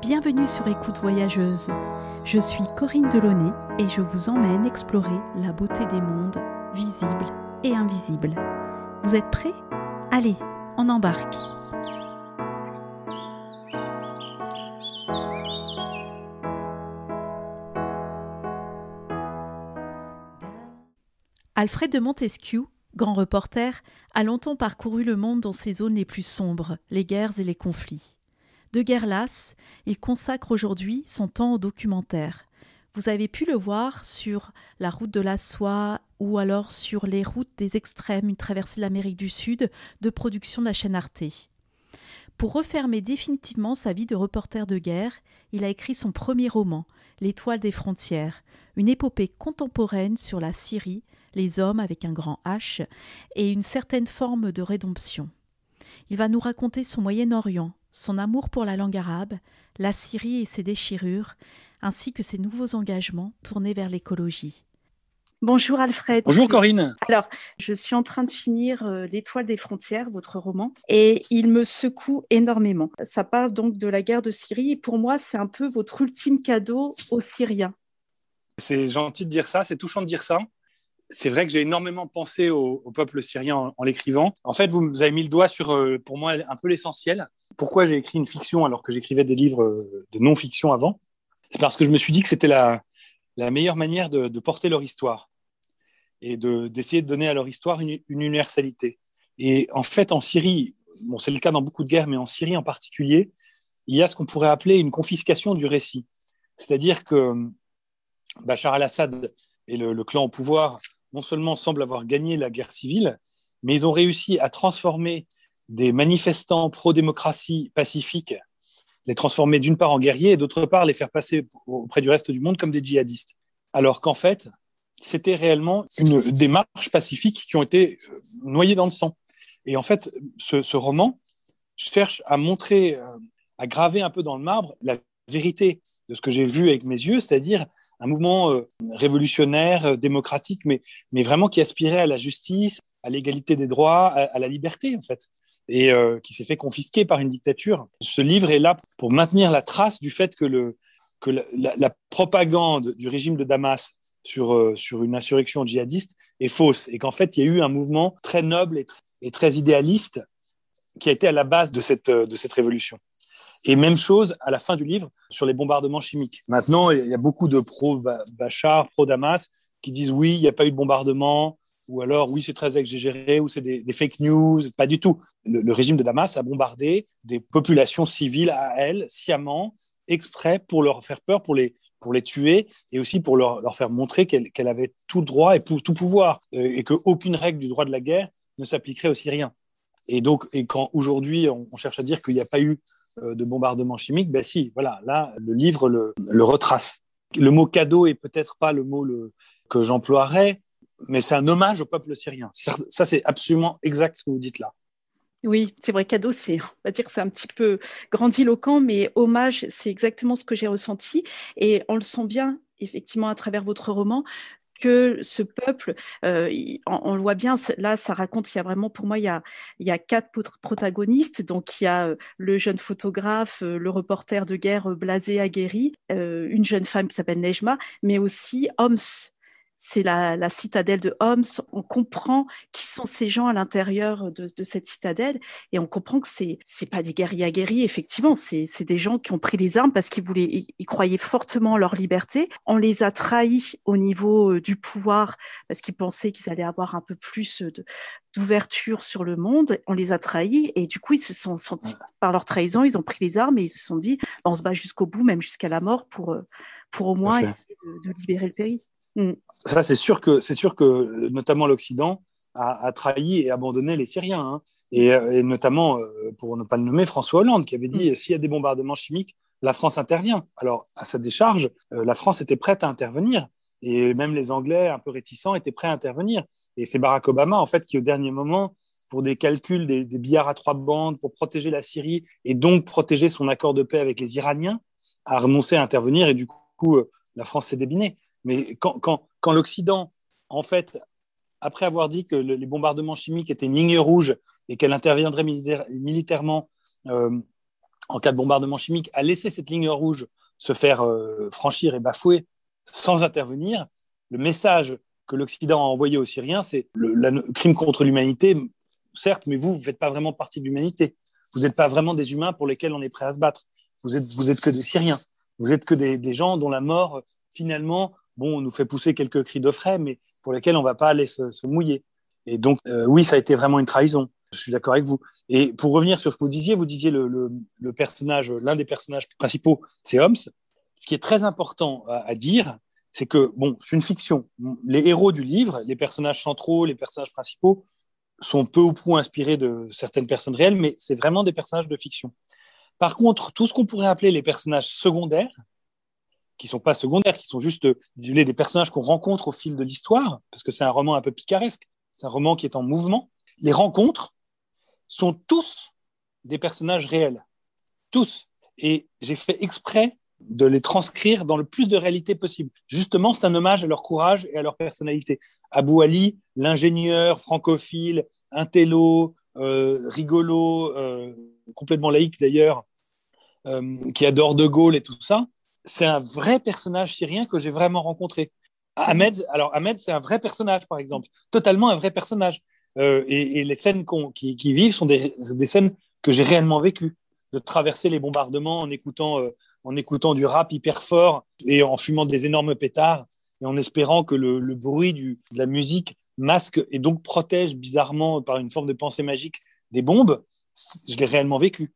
Bienvenue sur Écoute Voyageuse. Je suis Corinne Delaunay et je vous emmène explorer la beauté des mondes, visibles et invisibles. Vous êtes prêts? Allez, on embarque. Alfred de Montesquieu, grand reporter, a longtemps parcouru le monde dans ses zones les plus sombres, les guerres et les conflits. De guerre lasse, il consacre aujourd'hui son temps au documentaire. Vous avez pu le voir sur la route de la soie ou alors sur les routes des extrêmes, une traversée de l'Amérique du Sud de production de la chaîne Arte. Pour refermer définitivement sa vie de reporter de guerre, il a écrit son premier roman, L'étoile des frontières, une épopée contemporaine sur la Syrie, les hommes avec un grand H et une certaine forme de rédemption. Il va nous raconter son Moyen-Orient, son amour pour la langue arabe, la Syrie et ses déchirures, ainsi que ses nouveaux engagements tournés vers l'écologie. Bonjour Alfred. Bonjour Corinne. Alors, je suis en train de finir euh, L'étoile des frontières, votre roman, et il me secoue énormément. Ça parle donc de la guerre de Syrie, et pour moi, c'est un peu votre ultime cadeau aux Syriens. C'est gentil de dire ça, c'est touchant de dire ça c'est vrai que j'ai énormément pensé au, peuple syrien en, l'écrivant. En fait, vous, avez mis le doigt sur, euh, pour moi, un peu l'essentiel. Pourquoi j'ai écrit une fiction alors que j'écrivais des livres euh, de non-fiction avant? C'est parce que je me suis dit que c'était la, meilleure manière de, porter leur histoire et d'essayer de, donner à leur histoire une, universalité. Et en fait, en Syrie, bon, c'est le cas dans beaucoup de guerres, mais en Syrie en particulier, il y a ce qu'on pourrait appeler une confiscation du récit. C'est-à-dire que euh, Bachar al-Assad et le, clan au pouvoir non seulement semblent avoir gagné la guerre civile, mais ils ont réussi à transformer des manifestants pro-démocratie pacifiques, les transformer d'une part en guerriers et d'autre part les faire passer auprès du reste du monde comme des djihadistes. Alors qu'en fait, c'était réellement une démarche pacifique qui ont été euh, noyées dans le sang. Et en fait, ce, ce roman cherche à montrer, euh, à graver un peu dans le marbre la vérité de ce que j'ai vu avec mes yeux, c'est-à-dire un mouvement euh, révolutionnaire, euh, démocratique, mais, mais vraiment qui aspirait à la justice, à l'égalité des droits, à, la liberté, en fait, et euh, qui s'est fait confisquer par une dictature. Ce livre est là pour maintenir la trace du fait que, le, que la, propagande du régime de Damas sur, sur une insurrection djihadiste est fausse, et qu'en fait, il y a eu un mouvement très noble et, et très idéaliste qui a été à la base de cette, de cette révolution. Et même chose à la fin du livre sur les bombardements chimiques. Maintenant, il y a beaucoup de pro-Bachar, pro-Damas qui disent oui, il n'y a pas eu de bombardement, ou alors oui, c'est très exagéré, ou c'est des, fake news. Pas du tout. Le, régime de Damas a bombardé des populations civiles à elle, sciemment, exprès pour leur faire peur, pour les, pour les tuer, et aussi pour leur, leur faire montrer qu'elle avait tout droit et tout pouvoir, euh, et qu'aucune règle du droit de la guerre ne s'appliquerait aux Syriens. Et donc, et quand aujourd'hui on, cherche à dire qu'il n'y a pas eu de bombardement chimique, ben si, voilà, là, le livre le, retrace. Le mot cadeau est peut-être pas le mot que j'emploierais, mais c'est un hommage au peuple syrien. Ça, c'est absolument exact ce que vous dites là. Oui, c'est vrai, cadeau, c'est, on va dire, c'est un petit peu grandiloquent, mais hommage, c'est exactement ce que j'ai ressenti. Et on le sent bien, effectivement, à travers votre roman, que ce peuple, euh, on, le voit bien, là, ça raconte, il y a vraiment, pour moi, il y a, il y a quatre protagonistes. Donc, il y a euh, le jeune photographe, euh, le reporter de guerre blasé aguerri, une jeune femme qui s'appelle Nejma, mais aussi Homs, c'est la, citadelle de Homs. On comprend qui sont ces gens à l'intérieur de, cette citadelle et on comprend que c'est c'est pas des guerriers aguerris, effectivement. C'est des gens qui ont pris les armes parce qu'ils voulaient, ils, croyaient fortement en leur liberté. On les a trahis au niveau euh, du pouvoir parce qu'ils pensaient qu'ils allaient avoir un peu plus de, d'ouverture sur le monde, on les a trahis et du coup ils se sont sentis par leur trahison, ils ont pris les armes et ils se sont dit bah, on se bat jusqu'au bout, même jusqu'à la mort pour euh, pour au moins essayer de, libérer le pays. Mm. Ça c'est sûr que c'est sûr que notamment l'Occident a, trahi et abandonné les Syriens hein. euh, et, notamment euh, pour ne pas le nommer François Hollande qui avait dit mm. s'il y a des bombardements chimiques la France intervient. Alors, à sa décharge, la France était prête à intervenir. Et même les Anglais, un peu réticents, étaient prêts à intervenir. Et c'est Barack Obama, en fait, qui au dernier moment, pour des calculs, des, billards à trois bandes, pour protéger la Syrie et donc protéger son accord de paix avec les Iraniens, a renoncé à intervenir. Et du coup, euh, la France s'est débinée. Mais quand, l'Occident, en fait, après avoir dit que les bombardements chimiques étaient une ligne rouge et qu'elle interviendrait militairement euh, en cas de bombardement chimique, a laissé cette ligne rouge se faire euh, franchir et bafouer sans intervenir, le message que l'Occident a envoyé aux Syriens, c'est le, crime contre l'humanité, certes, mais vous, vous ne faites pas vraiment partie de l'humanité. Vous n'êtes pas vraiment des humains pour lesquels on est prêt à se battre. Vous êtes, vous êtes que des Syriens. Vous êtes que des, gens dont la mort, finalement, bon, nous fait pousser quelques cris de frais, mais pour lesquels on ne va pas aller se, mouiller. Et donc, euh, oui, ça a été vraiment une trahison. Je suis d'accord avec vous. Et pour revenir sur ce que vous disiez, vous disiez le, personnage, l'un des personnages principaux, c'est Holmes. Ce qui est très important à, dire, c'est que, bon, c'est une fiction. Les héros du livre, les personnages centraux, les personnages principaux, sont peu ou prou inspirés de certaines personnes réelles, mais c'est vraiment des personnages de fiction. Par contre, tout ce qu'on pourrait appeler les personnages secondaires, qui ne sont pas secondaires, qui sont juste des personnages qu'on rencontre au fil de l'histoire, parce que c'est un roman un peu picaresque, c'est un roman qui est en mouvement, les rencontres sont tous des personnages réels. Tous. Et j'ai fait exprès de les transcrire dans le plus de réalité possible. Justement, c'est un hommage à leur courage et à leur personnalité. Abou Ali, l'ingénieur francophile, intello, euh, rigolo, euh, complètement laïque d'ailleurs, euh, qui adore De Gaulle et tout ça, c'est un vrai personnage syrien que j'ai vraiment rencontré. Ahmed, alors Ahmed, c'est un vrai personnage, par exemple, totalement un vrai personnage. Et, les scènes qui, vivent sont des, scènes que j'ai réellement vécues, de traverser les bombardements en écoutant, en écoutant du rap hyper fort et en fumant des énormes pétards et en espérant que le, bruit de la musique masque et donc protège bizarrement par une forme de pensée magique des bombes. Je l'ai réellement vécu.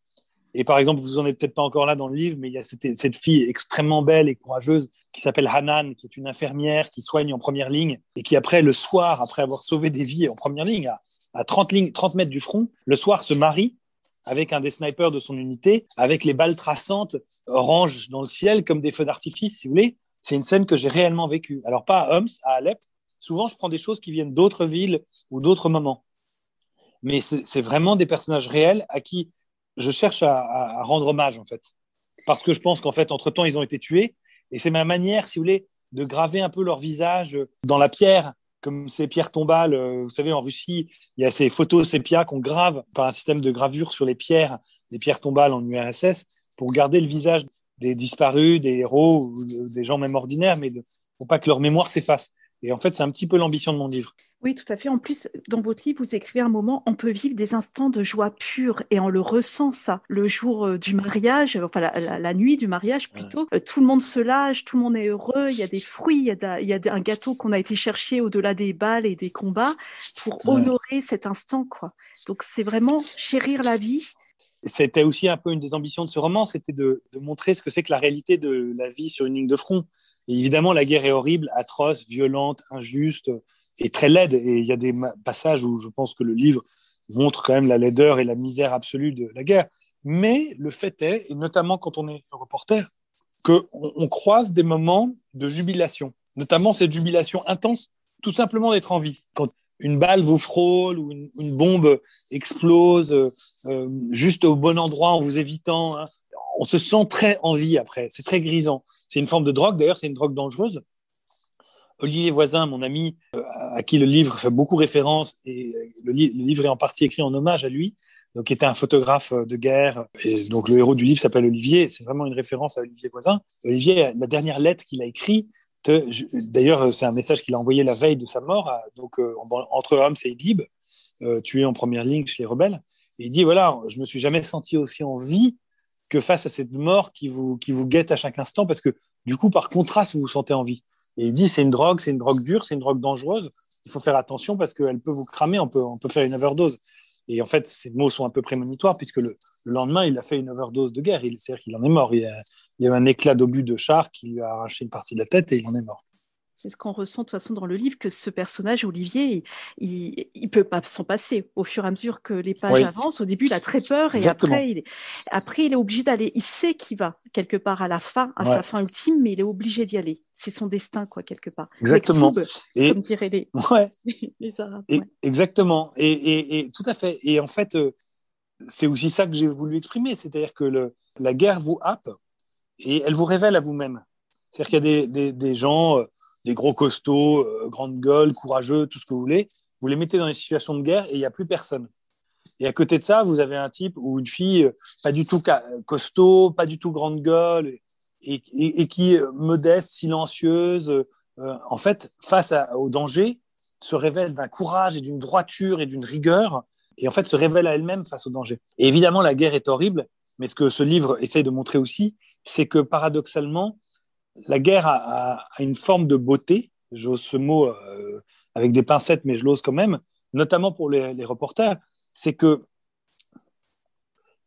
Et par exemple, vous en êtes peut-être pas encore là dans le livre, mais il y a cette, fille extrêmement belle et courageuse qui s'appelle Hanan, qui est une infirmière qui soigne en première ligne et qui après, le soir, après avoir sauvé des vies en première ligne, à, à 30, lignes, 30 mètres du front, le soir se marie avec un des snipers de son unité, avec les balles traçantes orange dans le ciel comme des feux d'artifice, si vous voulez. C'est une scène que j'ai réellement vécue. Alors pas à Homs, à Alep. Souvent, je prends des choses qui viennent d'autres villes ou d'autres moments. Mais c'est vraiment des personnages réels à qui je cherche à, rendre hommage, en fait. Parce que je pense qu'en fait, entre-temps, ils ont été tués. Et c'est ma manière, si vous voulez, de graver un peu leur visage dans la pierre, comme ces pierres tombales. Euh, vous savez, en Russie, il y a ces photos sépia qu'on grave par un système de gravure sur les pierres, des pierres tombales en URSS, pour garder le visage des disparus, des héros, des gens même ordinaires, mais pour pas que leur mémoire s'efface. Et en fait, c'est un petit peu l'ambition de mon livre. Oui, tout à fait. En plus, dans votre livre, vous écrivez un moment, on peut vivre des instants de joie pure et on le ressent ça. Le jour euh, du mariage, enfin la, nuit du mariage plutôt, euh, tout le monde se lâche, tout le monde est heureux, il y a des fruits, il y a, il y a un gâteau qu'on a été chercher au-delà des balles et des combats pour honorer cet instant. quoi. Donc c'est vraiment chérir la vie c'était aussi un peu une des ambitions de ce roman, c'était de, montrer ce que c'est que la réalité de la vie sur une ligne de front. Évidemment, la guerre est horrible, atroce, violente, injuste et très laide. Et il y a des passages où je pense que le livre montre quand même la laideur et la misère absolue de la guerre. Mais le fait est, et notamment quand on est reporter, qu'on on croise des moments de jubilation, notamment cette jubilation intense, tout simplement d'être en vie. Quand une balle vous frôle ou une, bombe explose euh, juste au bon endroit en vous évitant. Hein. On se sent très en vie après. C'est très grisant. C'est une forme de drogue. D'ailleurs, c'est une drogue dangereuse. Olivier Voisin, mon ami, euh, à qui le livre fait beaucoup référence, et le, livre est en partie écrit en hommage à lui, donc qui était un photographe de guerre. Donc le héros du livre s'appelle Olivier. C'est vraiment une référence à Olivier Voisin. Olivier, la dernière lettre qu'il a écrite, D'ailleurs, c'est un message qu'il a envoyé la veille de sa mort, donc euh, entre Homs et Idlib, euh, tué en première ligne chez les rebelles. Et il dit voilà, je me suis jamais senti aussi en vie que face à cette mort qui vous, qui vous guette à chaque instant, parce que du coup, par contraste, vous vous sentez en vie. Et il dit c'est une drogue, c'est une drogue dure, c'est une drogue dangereuse. Il faut faire attention parce qu'elle peut vous cramer, on peut, on peut faire une overdose. Et en fait, ces mots sont un peu prémonitoires puisque le, lendemain, il a fait une overdose de guerre. C'est-à-dire qu'il en est mort. Il y, a, a eu un éclat d'obus de char qui lui a arraché une partie de la tête et il en est mort. C'est ce qu'on ressent de toute façon dans le livre, que ce personnage, Olivier, il ne peut pas s'en passer. Au fur et à mesure que les pages avancent, au début, il a très peur et après il, est, après, il est obligé d'aller. Il sait qu'il va quelque part à la fin, à sa fin ultime, mais il est obligé d'y aller. C'est son destin, quoi, quelque part. Exactement. et... Comme diraient les, les Arabes. Exactement. Et, et, tout à fait. Et en fait, euh, c'est aussi ça que j'ai voulu exprimer. C'est-à-dire que le, la guerre vous happe et elle vous révèle à vous-même. C'est-à-dire qu'il y a des, des, des gens euh, des gros costauds, euh, grandes gueules, courageux, tout ce que vous voulez. Vous les mettez dans les situations de guerre et il n'y a plus personne. Et à côté de ça, vous avez un type ou une fille pas du tout costaud, pas du tout grande gueule, et, qui est modeste, silencieuse, en fait, face au danger, se révèle d'un courage et d'une droiture et d'une rigueur, et en fait se révèle à elle-même face au danger. Et évidemment, la guerre est horrible, mais ce que ce livre essaye de montrer aussi, c'est que paradoxalement, la guerre a, une forme de beauté, j'ose ce mot euh, avec des pincettes, mais je l'ose quand même, notamment pour les, reporters, c'est que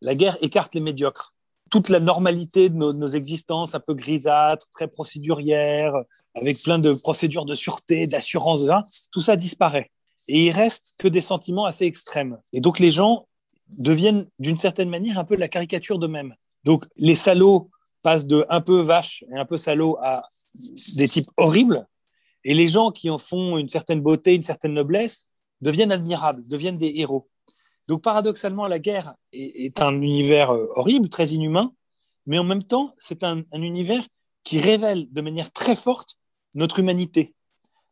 la guerre écarte les médiocres. Toute la normalité de nos, existences, un peu grisâtres, très procédurières, avec plein de procédures de sûreté, d'assurance, tout ça disparaît. Et il reste que des sentiments assez extrêmes. Et donc les gens deviennent d'une certaine manière un peu la caricature d'eux-mêmes. Donc les salauds passent de un peu vache et un peu salaud à des types horribles, et les gens qui en font une certaine beauté, une certaine noblesse, deviennent admirables, deviennent des héros. Donc paradoxalement, la guerre est, un univers euh, horrible, très inhumain, mais en même temps, c'est un, univers qui révèle de manière très forte notre humanité.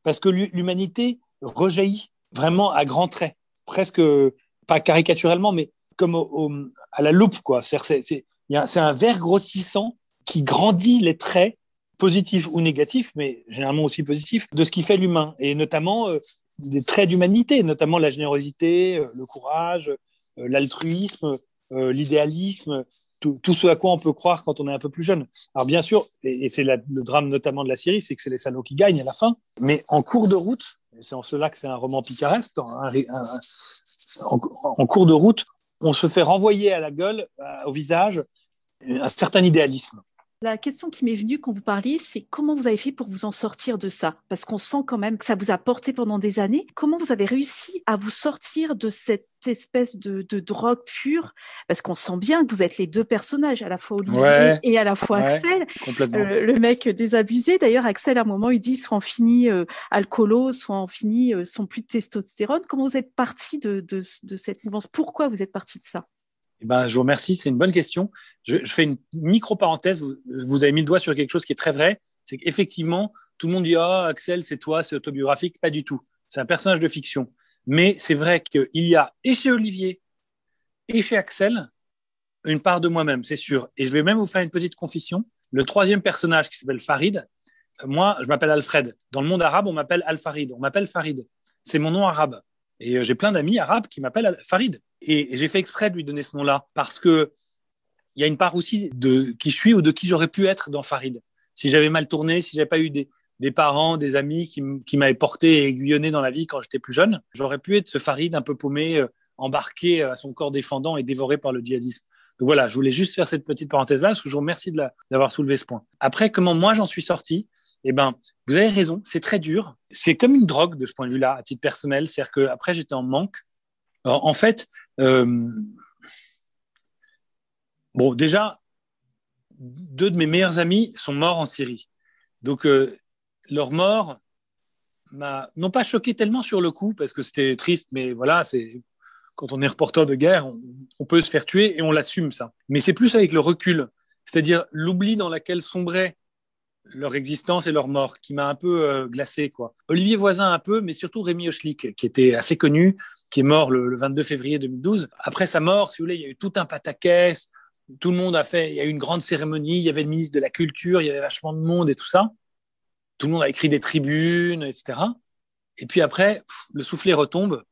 Parce que l'humanité rejaillit vraiment à grands traits, presque, pas caricaturellement, mais comme à la loupe. C'est un verre grossissant qui grandit les traits positifs ou négatifs, mais généralement aussi positifs, de ce qui fait l'humain, et notamment euh, des traits d'humanité, notamment la générosité, euh, le courage, euh, l'altruisme, l'idéalisme, tout, ce à quoi on peut croire quand on est un peu plus jeune. Alors bien sûr, et, c'est le drame notamment de la Syrie, c'est que c'est les salauds qui gagnent à la fin, mais en cours de route, c'est en cela que c'est un roman picaresque, en, cours de route, on se fait renvoyer à la gueule, au visage, un certain idéalisme. La question qui m'est venue quand vous parliez, c'est comment vous avez fait pour vous en sortir de ça? Parce qu'on sent quand même que ça vous a porté pendant des années. Comment vous avez réussi à vous sortir de cette espèce de, drogue pure? Parce qu'on sent bien que vous êtes les deux personnages, à la fois Olivier et à la fois Axel. Euh, le mec désabusé. D'ailleurs, Axel, à un moment, il dit soit en fini euh, alcoolo, soit en fini euh, sans plus de testostérone. Comment vous êtes parti de, de cette mouvance? Pourquoi vous êtes parti de ça? Eh ben, je vous remercie, c'est une bonne question. Je, fais une micro-parenthèse, vous, avez mis le doigt sur quelque chose qui est très vrai, c'est qu'effectivement, tout le monde dit Ah, Axel, c'est toi, c'est autobiographique. Pas du tout. C'est un personnage de fiction. Mais c'est vrai qu'il y a, et chez Olivier, et chez Axel, une part de moi-même, c'est sûr. Et je vais même vous faire une petite confession. Le troisième personnage qui s'appelle Farid, moi, je m'appelle Alfred. Dans le monde arabe, on m'appelle Al-Farid. On m'appelle Farid. C'est mon nom arabe. Et euh, j'ai plein d'amis arabes qui m'appellent Farid. Et j'ai fait exprès de lui donner ce nom-là parce que il y a une part aussi de qui je suis ou de qui j'aurais pu être dans Farid. Si j'avais mal tourné, si j'avais pas eu des, des parents, des amis qui, m'avaient porté et aiguillonné dans la vie quand j'étais plus jeune, j'aurais pu être ce Farid un peu paumé, euh, embarqué à son corps défendant et dévoré par le djihadisme. Voilà, je voulais juste faire cette petite parenthèse-là, je vous remercie d'avoir soulevé ce point. Après, comment moi j'en suis sorti? Eh ben, vous avez raison, c'est très dur. C'est comme une drogue de ce point de vue-là, à titre personnel. C'est-à-dire qu'après, j'étais en manque. en fait, euh, bon, déjà, deux de mes meilleurs amis sont morts en Syrie. Donc, euh, leur mort m'a non pas choqué tellement sur le coup, parce que c'était triste, mais voilà, c'est quand on est reporter de guerre, on, peut se faire tuer et on l'assume ça. Mais c'est plus avec le recul, c'est-à-dire l'oubli dans lequel sombraient leur existence et leur mort, qui m'a un peu euh, glacé. Quoi. Olivier Voisin un peu, mais surtout Rémi Hochlik, qui était assez connu, qui est mort le, 22 février 2012. Après sa mort, si vous voulez, il y a eu tout un pataquès, tout le monde a fait, il y a eu une grande cérémonie, il y avait le ministre de la Culture, il y avait vachement de monde et tout ça. Tout le monde a écrit des tribunes, etc. Et puis après, le soufflet retombe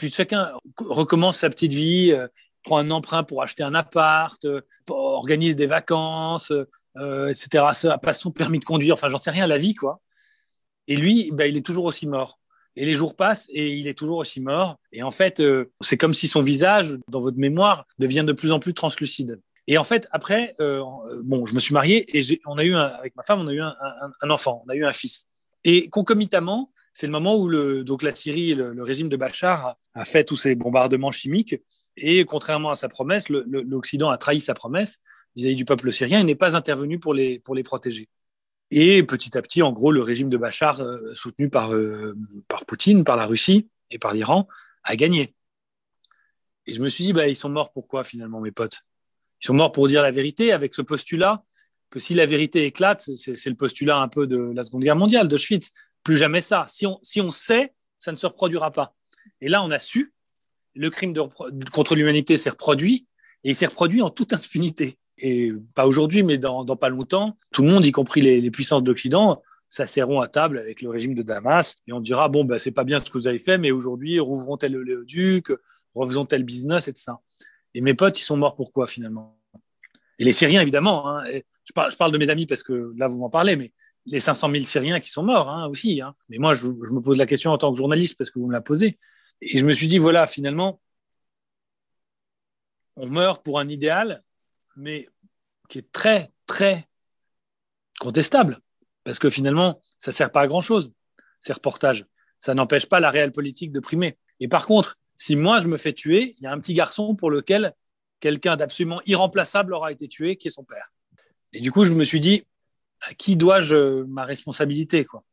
puis chacun recommence sa petite vie, euh, prend un emprunt pour acheter un appart, euh, organise des vacances, euh, etc. Passe son permis de conduire, enfin j'en sais rien, la vie quoi. Et lui, bah, il est toujours aussi mort. Et les jours passent et il est toujours aussi mort. Et en fait, c'est comme si son visage, dans votre mémoire, devient de plus en plus translucide. Et en fait, après, bon, je me suis marié et on a eu avec ma femme, on a eu un, un, enfant, on a eu un fils. Et concomitamment, c'est le moment où le, la Syrie, le, régime de Bachar a, fait tous ces bombardements chimiques et contrairement à sa promesse, l'Occident a trahi sa promesse vis-à-vis du peuple syrien et n'est pas intervenu pour les, protéger. Et petit à petit, en gros, le régime de Bachar, euh, soutenu par, euh, par Poutine, par la Russie et par l'Iran, a gagné. Et je me suis dit, bah, ils sont morts pourquoi finalement, mes potes? Ils sont morts pour dire la vérité avec ce postulat que si la vérité éclate, c'est le postulat un peu de la Seconde Guerre mondiale, de Schwitz, plus jamais ça. Si on, si on sait, ça ne se reproduira pas. Et là, on a su. le crime contre l'humanité s'est reproduit et il s'est reproduit en toute impunité. Et pas aujourd'hui, mais dans, pas longtemps, tout le monde, y compris les, puissances d'Occident, s'asserront à table avec le régime de Damas et on dira bon, ben, c'est pas bien ce que vous avez fait, mais aujourd'hui, rouvrons tel le duc, refaisons tel business et tout ça. Et mes potes, ils sont morts pourquoi finalement? Et les Syriens, évidemment. Hein. je, parle, de mes amis parce que là, vous m'en parlez, mais les 500 000 Syriens qui sont morts hein, aussi. Hein. Mais moi, je, je, me pose la question en tant que journaliste parce que vous me la posez. Et je me suis dit, voilà, finalement, on meurt pour un idéal, mais qui est très, très contestable. Parce que finalement, ça ne sert pas à grand-chose, ces reportages. Ça n'empêche pas la réelle politique de primer. Et par contre, si moi je me fais tuer, il y a un petit garçon pour lequel quelqu'un d'absolument irremplaçable aura été tué, qui est son père. Et du coup, je me suis dit, à qui dois-je ma responsabilité quoi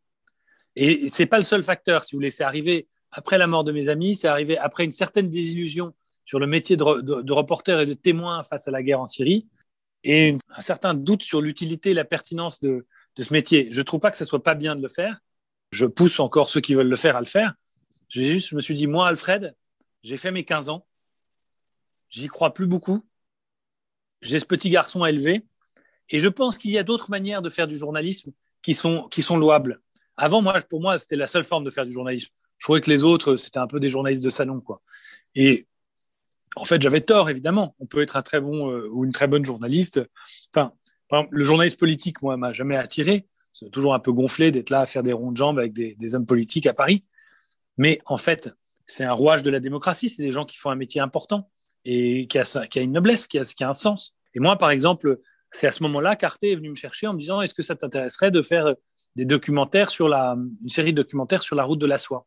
Et c'est pas le seul facteur, si vous laissez arriver après la mort de mes amis, c'est arrivé après une certaine désillusion sur le métier de, reporter et de témoin face à la guerre en Syrie, et un certain doute sur l'utilité et la pertinence de, ce métier. Je trouve pas que ce soit pas bien de le faire. Je pousse encore ceux qui veulent le faire à le faire. Juste, je me suis dit, moi, Alfred, j'ai fait mes 15 ans. J'y crois plus beaucoup. J'ai ce petit garçon à élever. Et je pense qu'il y a d'autres manières de faire du journalisme qui sont, qui sont louables. Avant, moi, pour moi, c'était la seule forme de faire du journalisme. Je trouvais que les autres, c'était un peu des journalistes de salon. Quoi. Et en fait, j'avais tort, évidemment. On peut être un très bon euh, ou une très bonne journaliste. Enfin, le journaliste politique, moi, m'a jamais attiré. C'est toujours un peu gonflé d'être là à faire des ronds de jambes avec des, des hommes politiques à Paris. Mais en fait, c'est un rouage de la démocratie. C'est des gens qui font un métier important et qui a, qui a une noblesse, qui a, qui a un sens. Et moi, par exemple, c'est à ce moment-là qu'Arte est venu me chercher en me disant est-ce que ça t'intéresserait de faire des documentaires sur la, une série de documentaires sur la route de la soie?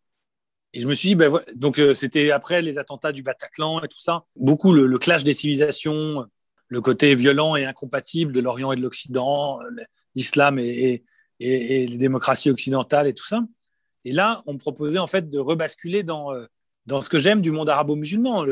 Et je me suis dit, ben donc euh, c'était après les attentats du Bataclan et tout ça, beaucoup le, clash des civilisations, le côté violent et incompatible de l'Orient et de l'Occident, l'islam et, et, les démocraties occidentales et tout ça. Et là, on me proposait en fait de rebasculer dans, euh, dans ce que j'aime du monde arabo-musulman,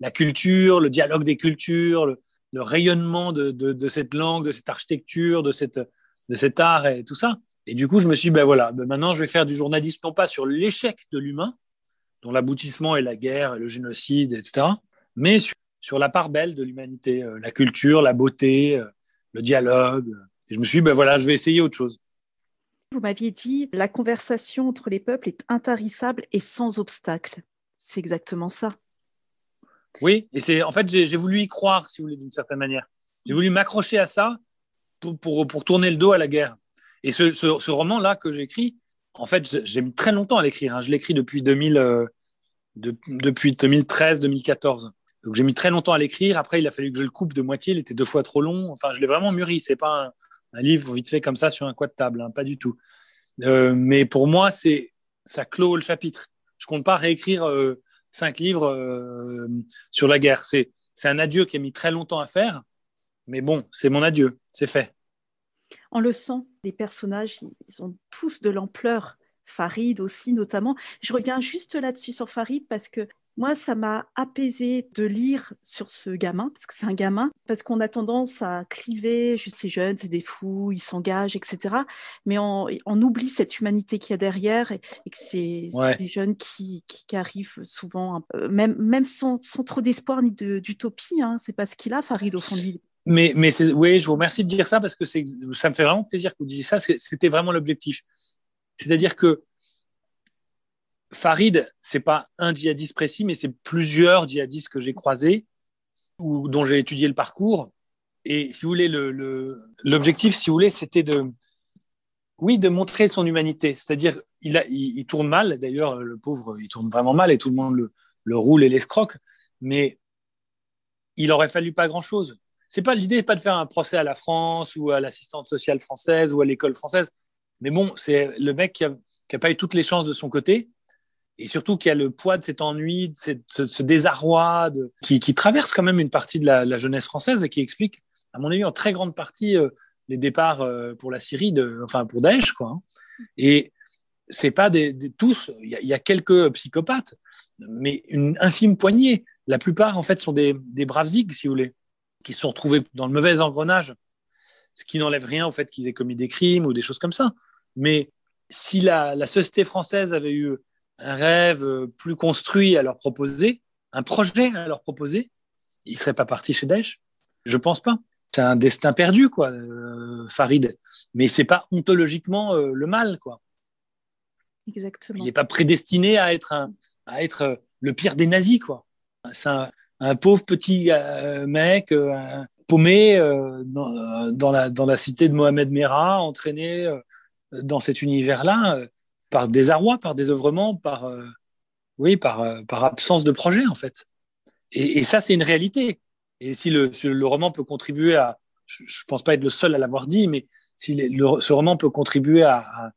la culture, le dialogue des cultures, le, le rayonnement de, cette langue, de cette architecture, de, cet art et tout ça. Et du coup, je me suis dit, ben voilà, ben maintenant je vais faire du journalisme, non pas sur l'échec de l'humain, dont l'aboutissement est la guerre, le génocide, etc., mais sur, la part belle de l'humanité, euh, la culture, la beauté, euh, le dialogue. Et je me suis dit, ben voilà, je vais essayer autre chose. Vous m'aviez dit, la conversation entre les peuples est intarissable et sans obstacle. C'est exactement ça. Oui, et c'est en fait, j'ai voulu y croire, si vous voulez, d'une certaine manière. J'ai voulu m'accrocher à ça pour, pour, tourner le dos à la guerre. Et ce, ce, roman-là que j'écris, en fait, j'ai mis très longtemps à l'écrire. Hein. Je l'écris depuis, 2000, euh, depuis 2013, 2014. Donc j'ai mis très longtemps à l'écrire. Après, il a fallu que je le coupe de moitié. Il était deux fois trop long. Enfin, je l'ai vraiment mûri. C'est pas un, livre vite fait comme ça sur un coin de table, hein, pas du tout. Euh, mais pour moi, c'est ça clôt le chapitre. Je compte pas réécrire euh, cinq livres sur la guerre. C'est c'est un adieu qui a mis très longtemps à faire. Mais bon, c'est mon adieu. C'est fait. On le sent, les personnages, ils ont tous de l'ampleur. Farid aussi, notamment. Je reviens juste là-dessus sur Farid parce que moi, ça m'a apaisé de lire sur ce gamin, parce que c'est un gamin, parce qu'on a tendance à cliver, juste ces jeunes, c'est des fous, ils s'engagent, etc. Mais on, oublie cette humanité qu'il y a derrière et, que c'est des jeunes qui, arrivent souvent, même, même sans, trop d'espoir ni d'utopie. Hein. C'est pas ce qu'il a, Farid, au fond de lui mais, mais oui, je vous remercie de dire ça parce que ça me fait vraiment plaisir que vous disiez ça. C'était vraiment l'objectif. C'est-à-dire que Farid, c'est pas un djihadiste précis, mais c'est plusieurs djihadistes que j'ai croisés ou dont j'ai étudié le parcours. Et si vous voulez, l'objectif, si vous voulez, c'était de, oui, de montrer son humanité. C'est-à-dire, il, il, tourne mal. D'ailleurs, le pauvre, il tourne vraiment mal et tout le monde le, le roule et l'escroque. Mais il aurait fallu pas grand-chose c'est pas l'idée, pas de faire un procès à la France ou à l'assistante sociale française ou à l'école française. Mais bon, c'est le mec qui a, pas eu toutes les chances de son côté et surtout qui a le poids de cet ennui, de ce, désarroi, qui, traverse quand même une partie de la, jeunesse française et qui explique, à mon avis, en très grande partie euh, les départs euh, pour la Syrie, de, enfin pour Daesh, quoi. Hein. Et c'est pas des, tous, il y, a quelques psychopathes, mais une infime poignée. La plupart, en fait, sont des, des braves zigs, si vous voulez qui sont retrouvés dans le mauvais engrenage, ce qui n'enlève rien au fait qu'ils aient commis des crimes ou des choses comme ça. Mais si la, société française avait eu un rêve plus construit à leur proposer, un projet à leur proposer, ils ne seraient pas partis chez Daesh? Je pense pas. C'est un destin perdu, quoi, euh, Farid. Mais c'est pas ontologiquement euh, le mal, quoi. Exactement. Il n'est pas prédestiné à être, un, à être euh, le pire des nazis, quoi. C'est un, pauvre petit mec paumé dans, dans, la, dans la cité de Mohamed Merah, entraîné dans cet univers-là par désarroi, par désœuvrement, par, oui, par, par absence de projet, en fait. Et, ça, c'est une réalité. Et si le, le, roman peut contribuer à, je ne pense pas être le seul à l'avoir dit, mais si le, ce roman peut contribuer à,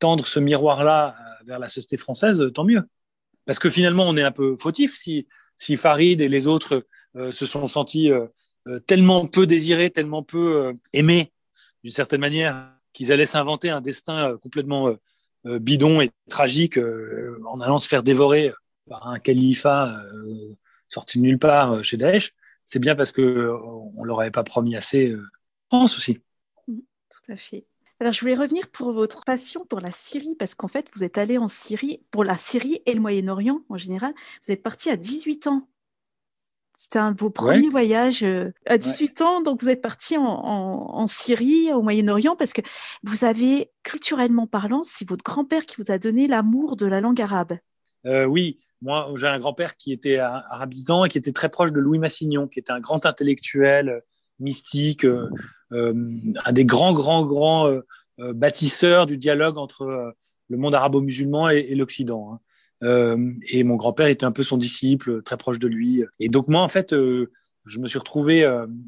tendre ce miroir-là euh, vers la société française, tant mieux. Parce que finalement, on est un peu fautif si, si Farid et les autres euh, se sont sentis euh, tellement peu désirés, tellement peu aimés, d'une certaine manière, qu'ils allaient s'inventer un destin complètement bidon et tragique en allant se faire dévorer par un califat sorti de nulle part euh, chez Daesh, c'est bien parce euh, ne leur avait pas promis assez euh, France aussi. Mmh, tout à fait. Alors, je voulais revenir pour votre passion pour la Syrie, parce qu'en fait, vous êtes allé en Syrie, pour la Syrie et le Moyen-Orient en général, vous êtes parti à 18 ans. C'était un de vos premiers voyages à 18 ans, donc vous êtes parti en, en Syrie, au Moyen-Orient, parce que vous avez, culturellement parlant, c'est votre grand-père qui vous a donné l'amour de la langue arabe. Euh, oui, moi, j'ai un grand-père qui était arabisant et qui était très proche de Louis Massignon, qui était un grand intellectuel, euh, mystique, euh, un des grands, grands, grands bâtisseurs du dialogue entre le monde arabo-musulman et, l'Occident. Hein. Et mon grand-père était un peu son disciple, très proche de lui. Et donc moi, en fait, je me suis retrouvé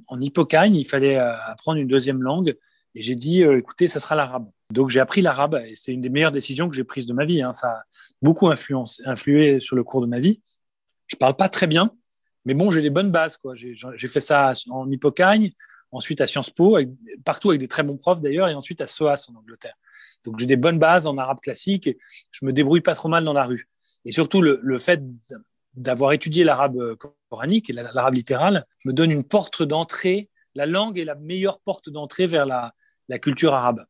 en Hippocagne. Il fallait apprendre une deuxième langue. Et j'ai dit, écoutez, ça sera l'arabe. Donc j'ai appris l'arabe et c'est une des meilleures décisions que j'ai prises de ma vie. Hein. Ça a beaucoup influencé, influé sur le cours de ma vie. Je parle pas très bien, mais bon, j'ai des bonnes bases. J'ai, fait ça en Hippocagne, ensuite à Sciences Po, partout avec des très bons profs d'ailleurs, et ensuite à SOAS en Angleterre. Donc j'ai des bonnes bases en arabe classique et je me débrouille pas trop mal dans la rue. Et surtout le, fait d'avoir étudié l'arabe coranique et l'arabe littéral me donne une porte d'entrée. La langue est la meilleure porte d'entrée vers la, culture arabe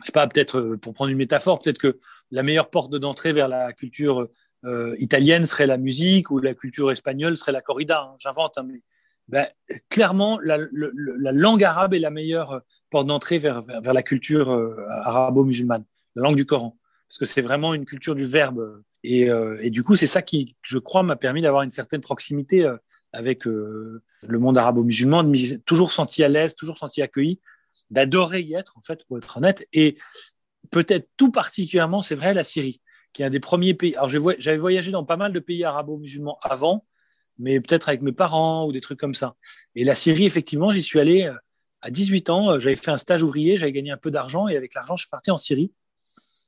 je sais pas, peut-être euh, pour prendre une métaphore, peut-être que la meilleure porte d'entrée vers la culture euh, italienne serait la musique ou la culture espagnole serait la corrida. Hein, j'invente, hein, mais ben, clairement, la, langue arabe est la meilleure porte d'entrée vers, la culture euh, arabo-musulmane, la langue du Coran, parce que c'est vraiment une culture du verbe. Et, et du coup, c'est ça qui, je crois, m'a permis d'avoir une certaine proximité avec le monde arabo-musulman, de toujours senti à l'aise, toujours senti accueilli, d'adorer y être, en fait, pour être honnête. Et peut-être tout particulièrement, c'est vrai, la Syrie, qui est un des premiers pays. Alors, j'avais voyagé dans pas mal de pays arabo-musulmans avant, mais peut-être avec mes parents ou des trucs comme ça. Et la Syrie, effectivement, j'y suis allé euh, à 18 ans. Euh, j'avais fait un stage ouvrier, j'avais gagné un peu d'argent et avec l'argent, je suis parti en Syrie.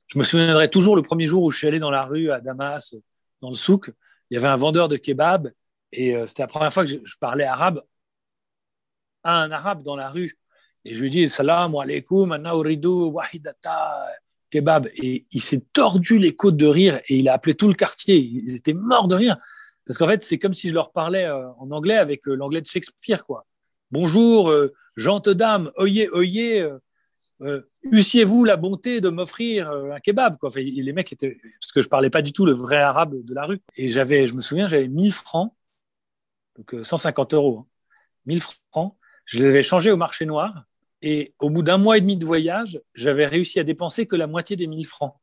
Je me souviendrai toujours le premier jour où je suis allé dans la rue à Damas, dans le souk. Il y avait un vendeur de kebab et euh, c'était la première fois que je, parlais arabe à un arabe dans la rue. Et je lui dis Salam alaikum, uridu wahidata kebab. Et il s'est tordu les côtes de rire et il a appelé tout le quartier. Ils étaient morts de rire. Parce qu'en fait, c'est comme si je leur parlais euh, en anglais avec euh, l'anglais de Shakespeare. quoi. Bonjour, euh, gente dame, oyez, oyez, eussiez-vous la bonté de m'offrir un kebab quoi? Les mecs étaient. Parce que je parlais pas du tout le vrai arabe de la rue. Et j'avais, je me souviens, j'avais 1000 francs, donc 150 euros, 1000 hein. francs. Je les avais changés au marché noir et au bout d'un mois et demi de voyage, j'avais réussi à dépenser que la moitié des 1000 francs.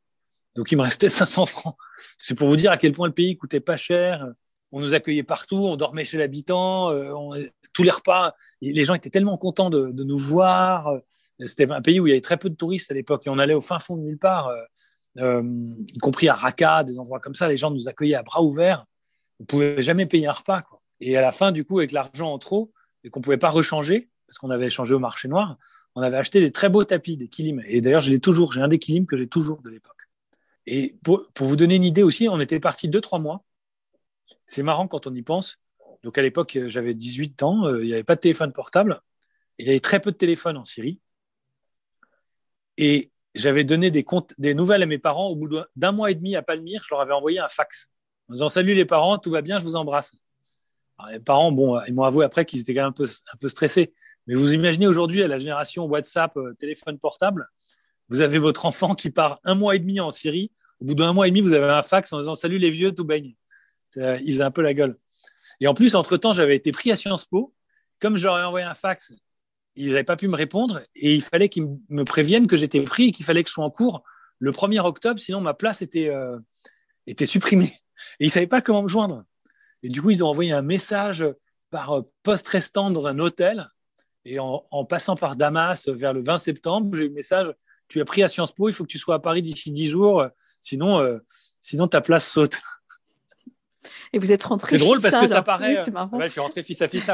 Donc il me restait 500 francs. C'est pour vous dire à quel point le pays coûtait pas cher. On nous accueillait partout, on dormait chez l'habitant, euh, tous les repas. Les gens étaient tellement contents de, nous voir. C'était un pays où il y avait très peu de touristes à l'époque et on allait au fin fond de nulle part, euh, euh, y compris à Raqqa, des endroits comme ça. Les gens nous accueillaient à bras ouverts. On pouvait jamais payer un repas. Et à la fin, du coup, avec l'argent en trop et qu'on pouvait pas rechanger, parce qu'on avait échangé au marché noir, on avait acheté des très beaux tapis, des. Et d'ailleurs, toujours. J'ai un des que j'ai toujours de l'époque. Et pour, vous donner une idée aussi, on était parti deux, trois mois. C'est marrant quand on y pense. Donc à l'époque, j'avais 18 ans, euh, il n'y avait pas de téléphone portable. Il y avait très peu de téléphones en Syrie. Et j'avais donné des, nouvelles à mes parents au bout d'un mois et demi à Palmyre. Je leur avais envoyé un fax en disant Salut les parents, tout va bien, je vous embrasse. les parents, bon, ils m'ont avoué après qu'ils étaient quand même un peu, stressés. Mais vous imaginez aujourd'hui, à la génération WhatsApp, euh, téléphone portable, vous avez votre enfant qui part un mois et demi en Syrie. Au bout d'un mois et demi, vous avez un fax en disant Salut les vieux, tout baigne. il faisait un peu la gueule. Et en plus, entre-temps, j'avais été pris à Sciences Po. Comme j'aurais envoyé un fax, ils n'avaient pas pu me répondre et il fallait qu'ils me préviennent que j'étais pris et qu'il fallait que je sois en cours le 1er octobre, sinon ma place était, euh, était supprimée. Et ils ne savaient pas comment me joindre. Et du coup, ils ont envoyé un message par poste restant dans un hôtel. Et en, passant par Damas vers le 20 septembre, j'ai eu le message Tu as pris à Sciences Po, il faut que tu sois à Paris d'ici 10 jours, sinon, euh, sinon ta place saute. Et vous êtes rentré. C'est drôle parce que ça paraît. je suis rentré fils à fils.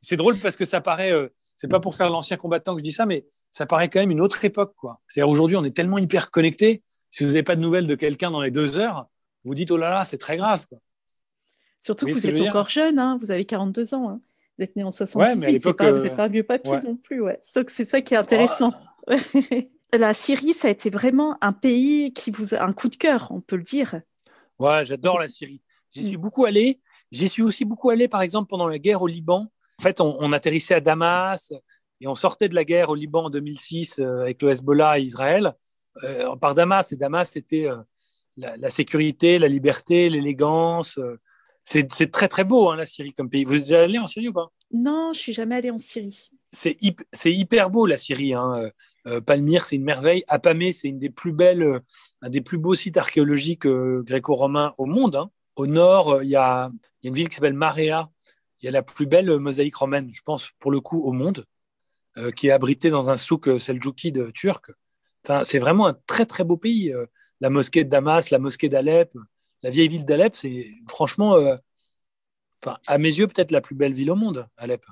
c'est drôle parce que ça paraît. c'est pas pour faire l'ancien combattant que je dis ça, mais ça paraît quand même une autre époque. quoi. C'est-à-dire aujourd'hui, on est tellement hyper connecté. Si vous n'avez pas de nouvelles de quelqu'un dans les deux heures, vous dites oh là là, c'est très grave. Quoi. Surtout que vous êtes encore jeune, hein. vous avez 42 ans. Hein. Vous êtes né en 68, ouais, pas, vous n'êtes pas un vieux papy non plus. Ouais. Donc c'est ça qui est intéressant. Oh. La Syrie, ça a été vraiment un pays qui vous a un coup de cœur, on peut le dire. Ouais, j'adore la Syrie. J'y suis mm. beaucoup allé. J'y suis aussi beaucoup allé, par exemple, pendant la guerre au Liban. En fait, on, on atterrissait à Damas. Et on sortait de la guerre au Liban en 2006 euh, avec le Hezbollah et Israël euh, par Damas. Et Damas, c'était euh, la, sécurité, la liberté, l'élégance. c'est très, très beau, hein, la Syrie, comme pays. Vous êtes déjà allé en Syrie ou pas? Non, je suis jamais allé en Syrie. C'est hyper beau, la Syrie. Hein. Palmyre, c'est une merveille. Apamé, c'est une des plus belles, un des plus beaux sites archéologiques gréco-romains au monde. Hein. Au nord, il y, a, une ville qui s'appelle Marea. Il y a la plus belle mosaïque romaine, je pense, pour le coup, au monde. Euh, qui est abrité dans un souk euh, seljoukide turc. Enfin, c'est vraiment un très très beau pays. Euh, la mosquée de Damas, la mosquée d'Alep, la vieille ville d'Alep, c'est franchement, à mes yeux, peut-être la plus belle ville au monde, Alep.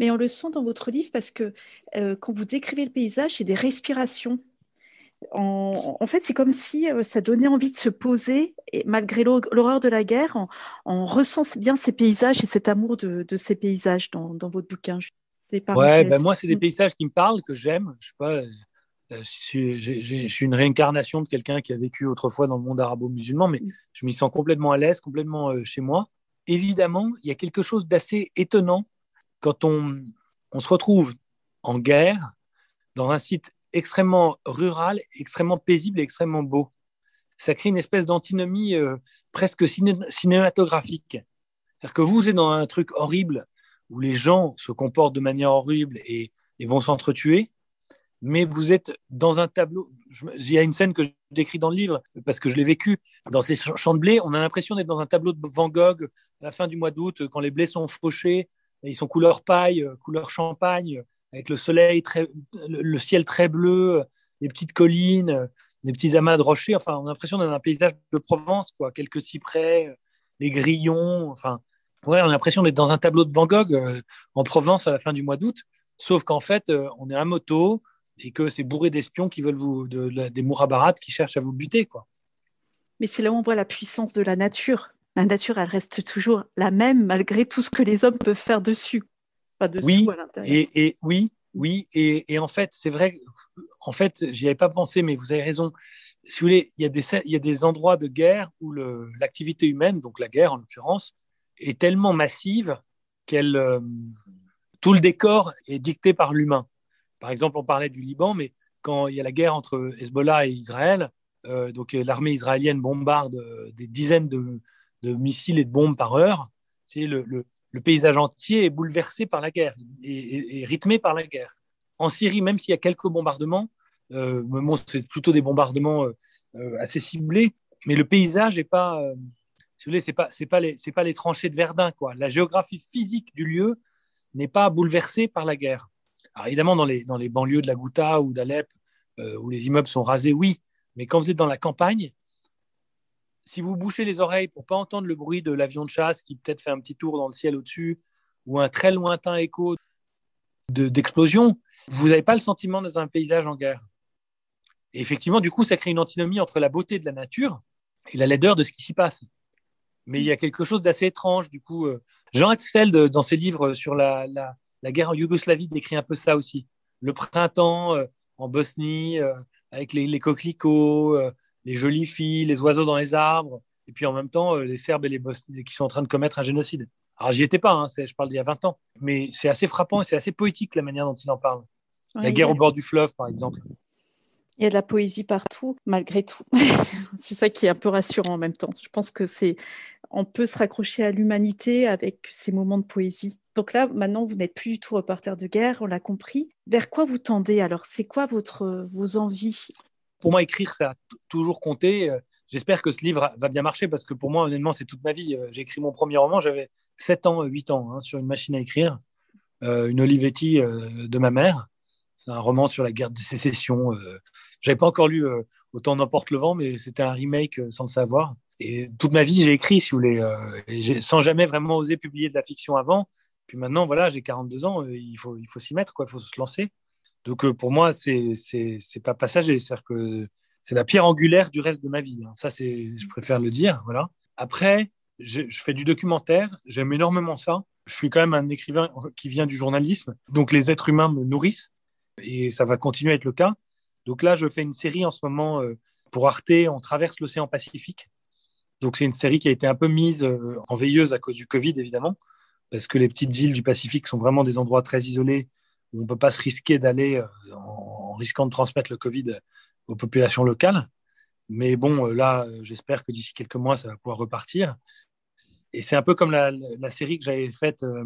Mais on le sent dans votre livre parce que quand vous décrivez le paysage, c'est des respirations. En, fait, c'est comme si ça donnait envie de se poser, et malgré l'horreur de la guerre, on, ressent bien ces paysages et cet amour de, ces paysages dans, dans votre bouquin. Ouais, ben moi, c'est des paysages qui me parlent, que j'aime. Je sais pas, euh, je suis, je suis une réincarnation de quelqu'un qui a vécu autrefois dans le monde arabo-musulman, mais mm. je m'y sens complètement à l'aise, complètement euh, chez moi. Évidemment, il y a quelque chose d'assez étonnant quand on, on se retrouve en guerre dans un site extrêmement rural, extrêmement paisible et extrêmement beau. Ça crée une espèce d'antinomie euh, presque cinématographique. C'est-à-dire que vous êtes dans un truc horrible où les gens se comportent de manière horrible et, vont s'entretuer, mais vous êtes dans un tableau. Il y a une scène que je décris dans le livre parce que je l'ai vécu. Dans ces champs de blé, on a l'impression d'être dans un tableau de Van Gogh à la fin du mois d'août, quand les blés sont fauchés, et ils sont couleur paille, couleur champagne, avec le soleil, le ciel très bleu, les petites collines, les petits amas de rochers. Enfin, on a l'impression d'être dans un paysage de Provence, quoi. Quelques cyprès, les grillons. Enfin, Ouais, on a l'impression d'être dans un tableau de Van Gogh euh, en Provence à la fin du mois d'août, sauf qu'en fait, euh, on est à moto et que c'est bourré d'espions qui veulent vous, de, des mourabarats qui cherchent à vous buter, quoi. Mais c'est là où on voit la puissance de la nature. La nature, elle reste toujours la même malgré tout ce que les hommes peuvent faire dessus. Pas dessus oui, à l'intérieur. Et, et, oui, oui, et, et en fait, c'est vrai. En fait, j'y avais pas pensé, mais vous avez raison. Si vous voulez, il y a des, il y a des endroits de guerre où l'activité humaine, donc la guerre en l'occurrence, est tellement massive qu'elle euh, tout le décor est dicté par l'humain. Par exemple, on parlait du Liban, mais quand il y a la guerre entre Hezbollah et Israël, euh, donc euh, l'armée israélienne bombarde des dizaines de, missiles et de bombes par heure. C'est le, le, paysage entier est bouleversé par la guerre et, rythmé par la guerre. En Syrie, même s'il y a quelques bombardements, c'est plutôt des bombardements assez ciblés, mais le paysage n'est pas c'est pas les tranchées de Verdun quoi. La géographie physique du lieu n'est pas bouleversée par la guerre. Évidemment dans les dans les banlieues de la Ghouta ou d'Alep euh, où les immeubles sont rasés, oui. Mais quand vous êtes dans la campagne, si vous bouchez les oreilles pour pas entendre le bruit de l'avion de chasse qui peut-être fait un petit tour dans le ciel au-dessus ou un très lointain écho d'explosion, vous n'avez pas le sentiment dans un paysage en guerre. Et effectivement, du coup, ça crée une antinomie entre la beauté de la nature et la laideur de ce qui s'y passe. Mais il y a quelque chose d'assez étrange. Du coup, euh, Jean Axfeld, dans ses livres sur la, guerre en Yougoslavie, décrit un peu ça aussi. Le printemps euh, en Bosnie, euh, avec les, les coquelicots, les jolies filles, les oiseaux dans les arbres, et puis en même temps, les Serbes et les Bosniens qui sont en train de commettre un génocide. Alors, j'y étais pas, hein, je parle d'il y a 20 ans, mais c'est assez frappant et c'est assez poétique la manière dont il en parle. la guerre au bord du fleuve, par exemple. Il y a de la poésie partout, malgré tout. c'est ça qui est un peu rassurant en même temps. Je pense que c'est, on peut se raccrocher à l'humanité avec ces moments de poésie. Donc là, maintenant, vous n'êtes plus du tout reporter de guerre, on l'a compris. Vers quoi vous tendez alors? C'est quoi votre, vos envies? Pour moi, écrire, ça a toujours compté. Euh, j'espère que ce livre va bien marcher parce que pour moi, honnêtement, c'est toute ma vie. Euh, j'ai écrit mon premier roman, j'avais 7 ans, 8 ans, hein, sur une machine à écrire, euh, une Olivetti de ma mère. C'est un roman sur la guerre de sécession. Euh, j'avais pas encore lu euh, Autant n'emporte le vent, mais c'était un remake euh, sans le savoir. Et toute ma vie, j'ai écrit, si vous voulez, sans jamais vraiment oser publier de la fiction avant. Puis maintenant, voilà, j'ai 42 ans, il faut, il faut s'y mettre, quoi, il faut se lancer. Donc pour moi, c'est c'est pas passager, c'est-à-dire que c'est la pierre angulaire du reste de ma vie. Hein. Ça, c'est, je préfère le dire, voilà. Après, je, je fais du documentaire, j'aime énormément ça. Je suis quand même un écrivain qui vient du journalisme, donc les êtres humains me nourrissent et ça va continuer à être le cas. Donc là, je fais une série en ce moment euh, pour Arte, on traverse l'océan Pacifique. Donc c'est une série qui a été un peu mise euh, en veilleuse à cause du Covid, évidemment, parce que les petites îles du Pacifique sont vraiment des endroits très isolés on ne peut pas se risquer d'aller euh, en, risquant de transmettre le Covid aux populations locales. Mais bon, là, j'espère que d'ici quelques mois, ça va pouvoir repartir. Et c'est un peu comme la, série que j'avais faite, euh,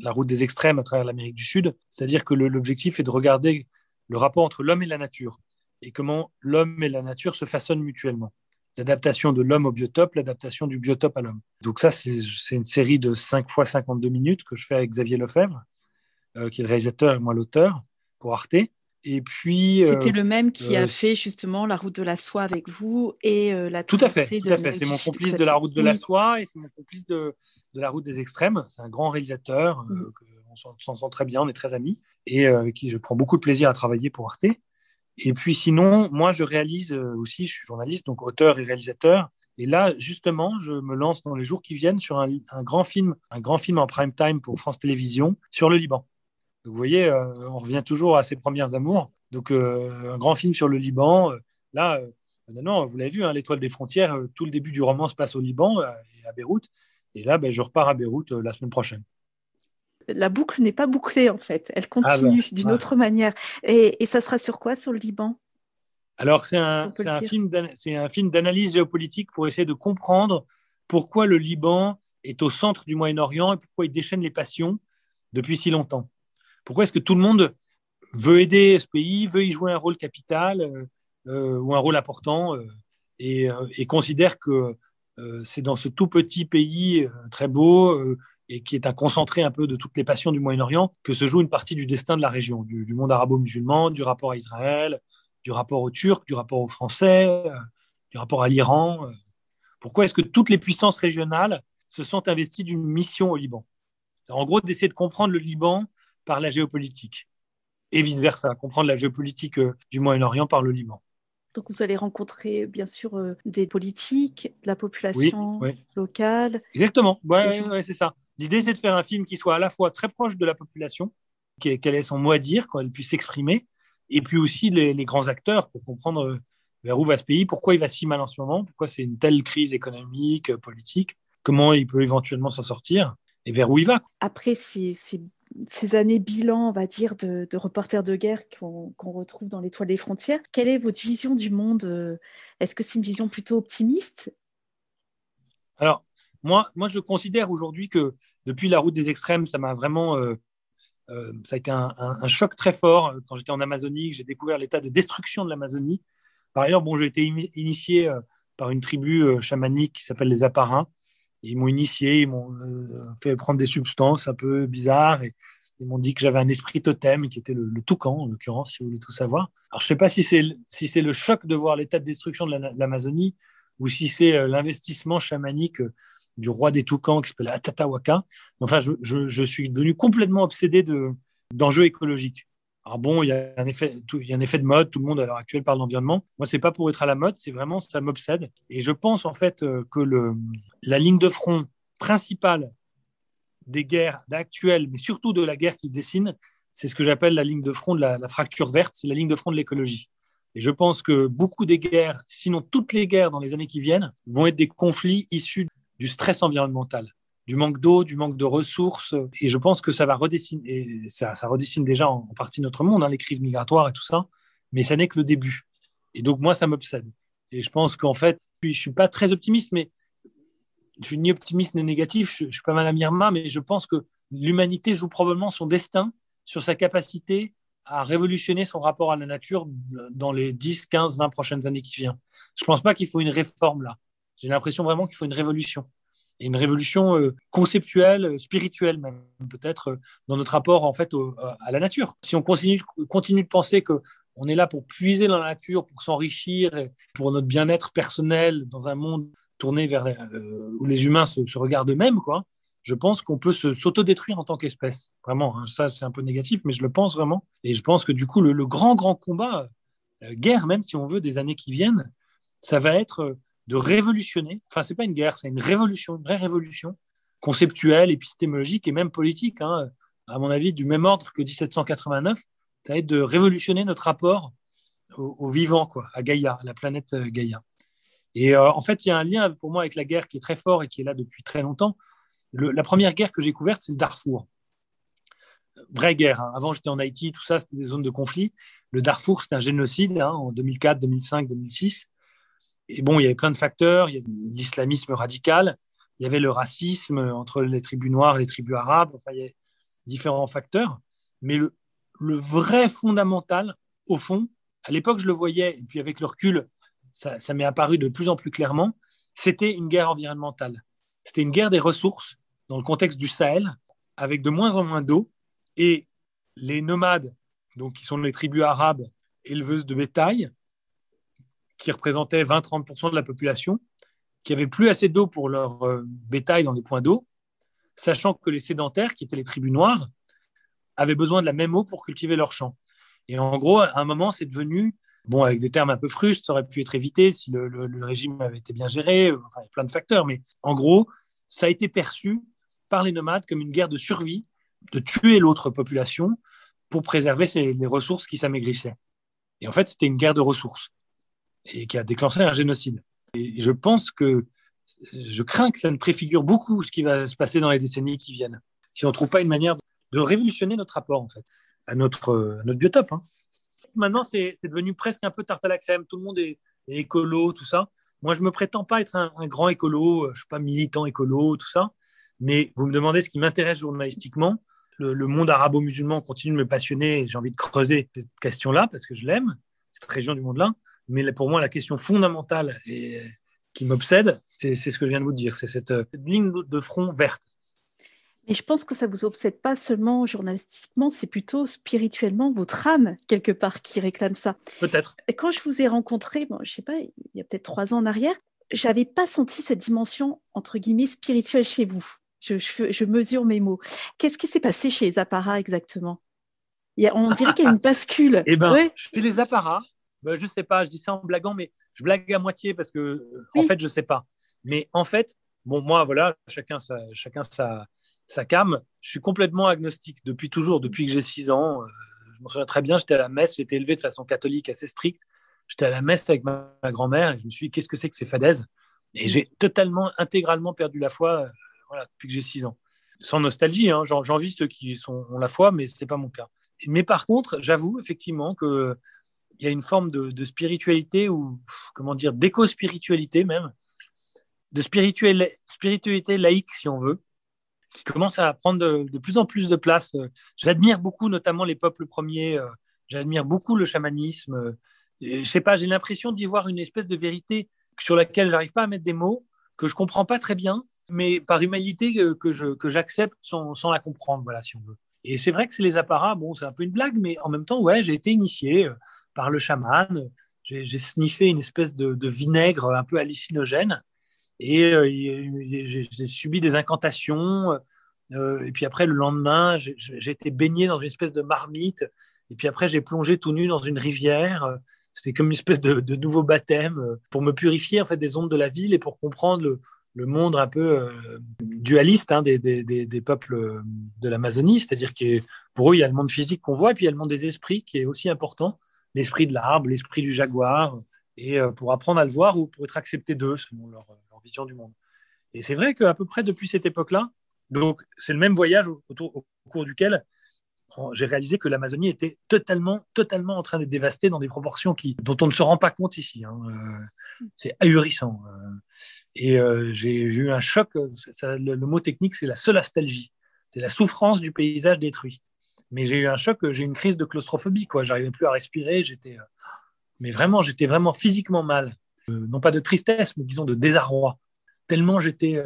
La route des extrêmes à travers l'Amérique du Sud. C'est-à-dire que l'objectif est de regarder le rapport entre l'homme et la nature et comment l'homme et la nature se façonnent mutuellement. L'adaptation de l'homme au biotope, l'adaptation du biotope à l'homme. Donc ça, c'est une série de 5 fois 52 minutes que je fais avec Xavier Lefebvre, euh, qui est le réalisateur et moi l'auteur, pour Arte. Et puis. C'était euh, le même qui a euh, fait justement la route de la soie avec vous et euh, la Tout à fait, tout à fait. C'est mon complice de la route de la soie et c'est mon complice de, de, la route des extrêmes. C'est un grand réalisateur, mm. on s'en sent très bien, on est très amis et avec qui je prends beaucoup de plaisir à travailler pour Arte. Et puis sinon, moi, je réalise aussi, je suis journaliste, donc auteur et réalisateur. Et là, justement, je me lance dans les jours qui viennent sur un, un grand film, un grand film en prime time pour France Télévisions sur le Liban. Donc, vous voyez, euh, on revient toujours à ses premières amours. Donc, euh, un grand film sur le Liban. Euh, là, non, vous l'avez vu, hein, l'étoile des frontières, tout le début du roman se passe au Liban et à Beyrouth. Et là, ben, je repars à Beyrouth la semaine prochaine la boucle n'est pas bouclée en fait, elle ah continue ben, d'une autre manière. Et, ça sera sur quoi sur le Liban? Alors c'est un, un, film un film d'analyse géopolitique pour essayer de comprendre pourquoi le Liban est au centre du Moyen-Orient et pourquoi il déchaîne les passions depuis si longtemps. Pourquoi est-ce que tout le monde veut aider ce pays, veut y jouer un rôle capital euh, euh, ou un rôle important euh, et, considère que c'est dans ce tout petit pays très beau et qui est un concentré un peu de toutes les passions du Moyen-Orient que se joue une partie du destin de la région, du, monde arabo-musulman, du rapport à Israël, du rapport aux Turcs, du rapport aux Français, du rapport à l'Iran. Pourquoi est-ce que toutes les puissances régionales se sont investies d'une mission au Liban? En gros, d'essayer de comprendre le Liban par la géopolitique et vice-versa, comprendre la géopolitique euh, du Moyen-Orient par le Liban. Donc vous allez rencontrer bien sûr euh, des politiques, de la population locale. Exactement, ouais, c'est ça. L'idée c'est de faire un film qui soit à la fois très proche de la population, qu'elle ait son mot à dire, qu'elle puisse s'exprimer, et puis aussi les, les, grands acteurs pour comprendre euh, vers où va ce pays, pourquoi il va si mal en ce moment, pourquoi c'est une telle crise économique, politique, comment il peut éventuellement s'en sortir et vers où il va. Après, c'est ces années bilan, on va dire, de, reporters de guerre qu'on retrouve dans l'étoile des frontières. Quelle est votre vision du monde euh, Est-ce que c'est une vision plutôt optimiste? Alors, moi, moi, je considère aujourd'hui que depuis la route des extrêmes, ça m'a vraiment... Euh, euh, ça a été un, choc très fort quand j'étais en Amazonie, j'ai découvert l'état de destruction de l'Amazonie. Par ailleurs, bon, j'ai été initié par une tribu chamanique qui s'appelle les Aparins, ils m'ont initié, ils m'ont euh, fait prendre des substances un peu bizarres et ils m'ont dit que j'avais un esprit totem qui était le, toucan, en l'occurrence, si vous voulez tout savoir. Alors, je ne sais pas si c'est si le choc de voir l'état de destruction de l'Amazonie ou si c'est euh, l'investissement chamanique euh, du roi des toucans qui s'appelle Atatawaka. Enfin, je, je, suis devenu complètement obsédé d'enjeux écologiques. Alors bon, il y, a un effet, de mode, tout le monde à l'heure actuelle parle d'environnement. Moi, c'est pas pour être à la mode, c'est vraiment, ça m'obsède. Et je pense en fait euh, que la ligne de front principale des guerres actuelles, mais surtout de la guerre qui se dessine, c'est ce que j'appelle la ligne de front de la fracture verte, c'est la ligne de front de l'écologie. Et je pense que beaucoup des guerres, sinon toutes les guerres dans les années qui viennent, vont être des conflits issus du stress environnemental du manque d'eau, du manque de ressources. Et je pense que ça va redessiner, ça, ça redessine déjà en, partie notre monde, hein, les crises migratoires et tout ça, mais ça n'est que le début. Et donc, moi, ça m'obsède. Et je pense qu'en fait, je ne suis pas très optimiste, mais je suis ni optimiste ni négatif. Je, ne suis pas mal à Irma, mais je pense que l'humanité joue probablement son destin sur sa capacité à révolutionner son rapport à la nature dans les 10, 15, 20 prochaines années qui viennent. Je ne pense pas qu'il faut une réforme là. J'ai l'impression vraiment qu'il faut une révolution. Et une révolution euh, conceptuelle, spirituelle même, peut-être, euh, dans notre rapport en fait à la nature. Si on continue, de penser que on est là pour puiser dans la nature, pour s'enrichir, pour notre bien-être personnel dans un monde tourné vers euh, où les humains se, regardent eux-mêmes, quoi. Je pense qu'on peut s'autodétruire en tant qu'espèce. Vraiment, hein. ça c'est un peu négatif, mais je le pense vraiment. Et je pense que du coup, le, grand, grand combat, euh, guerre même si on veut, des années qui viennent, ça va être euh, de révolutionner. Enfin, c'est pas une guerre, c'est une révolution, une vraie révolution conceptuelle, épistémologique et même politique. Hein. à mon avis, du même ordre que 1789 ça va être de révolutionner notre rapport au, vivant, quoi, à Gaïa, à la planète euh, Gaïa. Et euh, en fait, il y a un lien pour moi avec la guerre qui est très fort et qui est là depuis très longtemps. la première guerre que j'ai couverte, c'est le Darfour. Vraie guerre. Hein. Avant, j'étais en Haïti, tout ça, c'était des zones de conflit. Le Darfour, c'était un génocide hein, en 2004, 2005, 2006. Et bon, il y avait plein de facteurs. Il y avait l'islamisme radical, il y avait le racisme entre les tribus noires et les tribus arabes. Enfin, il y a différents facteurs. Mais le, vrai fondamental, au fond, à l'époque, je le voyais, et puis avec le recul, ça, m'est apparu de plus en plus clairement, c'était une guerre environnementale. C'était une guerre des ressources dans le contexte du Sahel, avec de moins en moins d'eau, et les nomades, donc qui sont les tribus arabes éleveuses de bétail, qui représentaient 20-30% de la population, qui n'avaient plus assez d'eau pour leur euh, bétail dans des points d'eau, sachant que les sédentaires, qui étaient les tribus noires, avaient besoin de la même eau pour cultiver leurs champs. Et en gros, à un moment, c'est devenu, bon, avec des termes un peu frustres, ça aurait pu être évité si le, régime avait été bien géré, enfin, il y a plein de facteurs, mais en gros, ça a été perçu par les nomades comme une guerre de survie, de tuer l'autre population pour préserver les ressources qui s'amaigrissaient. Et en fait, c'était une guerre de ressources et qui a déclenché un génocide. Et je pense que je crains que ça ne préfigure beaucoup ce qui va se passer dans les décennies qui viennent. Si on ne trouve pas une manière de révolutionner notre rapport en fait à notre, notre biotope. Hein. Maintenant, c'est devenu presque un peu tarte à la crème. Tout le monde est, écolo, tout ça. Moi, je me prétends pas être un, grand écolo. Je suis pas militant écolo, tout ça. Mais vous me demandez ce qui m'intéresse journalistiquement. Le, monde arabo-musulman continue de me passionner. J'ai envie de creuser cette question-là parce que je l'aime, cette région du monde-là. Mais pour moi, la question fondamentale et qui m'obsède, c'est ce que je viens de vous dire. C'est cette, cette ligne de front verte. Mais je pense que ça vous obsède pas seulement journalistiquement, c'est plutôt spirituellement votre âme quelque part qui réclame ça. Peut-être. Quand je vous ai rencontré, bon, je sais pas, il y a peut-être trois ans en arrière, j'avais pas senti cette dimension entre guillemets spirituelle chez vous. Je, je, mesure mes mots. Qu'est-ce qui s'est passé chez les apparats exactement? Il y a, On dirait qu'il y a une bascule. eh ben, chez les apparats, ben, je sais pas, je dis ça en blaguant, mais je blague à moitié parce que en fait, je sais pas. Mais en fait, bon, moi, voilà, chacun sa, chacun sa, sa cam. Je suis complètement agnostique depuis toujours, depuis que j'ai 6 ans. Euh, je m'en souviens très bien, j'étais à la messe, j'étais élevé de façon catholique assez stricte. J'étais à la messe avec ma, grand-mère et je me suis dit, qu'est-ce que c'est que ces fadaises? Et j'ai totalement, intégralement perdu la foi euh, voilà, depuis que j'ai 6 ans. Sans nostalgie, hein, j'envie ceux qui sont, ont la foi, mais ce n'est pas mon cas. Mais par contre, j'avoue effectivement qu'il y a une forme de, spiritualité ou, comment dire, d'éco-spiritualité même, de spiritualité laïque, si on veut, qui commence à prendre de, plus en plus de place. J'admire beaucoup, notamment les peuples premiers. Euh, j'admire beaucoup le chamanisme. Je sais pas, j'ai l'impression d'y voir une espèce de vérité sur laquelle j'arrive pas à mettre des mots, que je comprends pas très bien, mais par humanité que j'accepte sans, sans, la comprendre, voilà, si on veut. Et c'est vrai que c'est les apparats, bon, c'est un peu une blague, mais en même temps, ouais, j'ai été initié euh, par le chaman. J'ai, sniffé une espèce de, de, vinaigre un peu hallucinogène. Et euh, j'ai subi des incantations. Euh, et puis après, le lendemain, j'ai été baigné dans une espèce de marmite. Et puis après, j'ai plongé tout nu dans une rivière. C'était comme une espèce de, nouveau baptême euh, pour me purifier en fait des ondes de la ville et pour comprendre le, monde un peu dualiste hein, des, des, peuples de l'Amazonie. C'est-à-dire que pour eux, il y a le monde physique qu'on voit et puis il y a le monde des esprits qui est aussi important. L'esprit de l'arbre, l'esprit du jaguar. Et pour apprendre à le voir ou pour être accepté d'eux selon leur, vision du monde. Et c'est vrai qu'à peu près depuis cette époque-là, donc c'est le même voyage au, cours duquel, j'ai réalisé que l'Amazonie était totalement, totalement en train d'être dévastée dans des proportions dont on ne se rend pas compte ici. Hein. Euh, c'est ahurissant. Euh. Et euh, j'ai eu un choc. le, mot technique, c'est la solastalgie. C'est la souffrance du paysage détruit. Mais j'ai eu un choc. J'ai eu une crise de claustrophobie. Quoi. J'arrivais plus à respirer. J'étais, mais vraiment, j'étais vraiment physiquement mal. non pas de tristesse, mais disons de désarroi. Tellement j'étais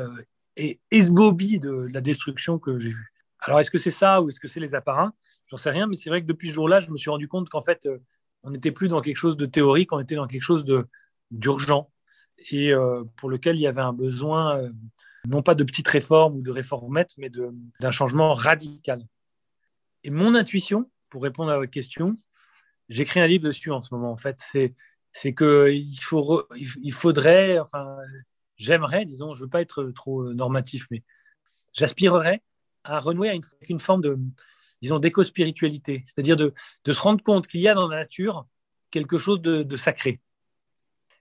esbobie de la destruction que j'ai vue. Alors, est-ce que c'est ça ou est-ce que c'est les apparins J'en sais rien, mais c'est vrai que depuis ce jour-là, je me suis rendu compte qu'en fait, euh, on n'était plus dans quelque chose de théorique, on était dans quelque chose d'urgent et euh, pour lequel il y avait un besoin, euh, non pas de petites réformes ou de réformettes, mais d'un changement radical. Et mon intuition, pour répondre à votre question, j'écris un livre dessus en ce moment. En fait, c'est qu'il il faudrait, enfin, j'aimerais, disons, je veux pas être trop normatif, mais j'aspirerais à renouer avec une forme de, disons, d'éco-spiritualité, c'est-à-dire de, se rendre compte qu'il y a dans la nature quelque chose de, sacré.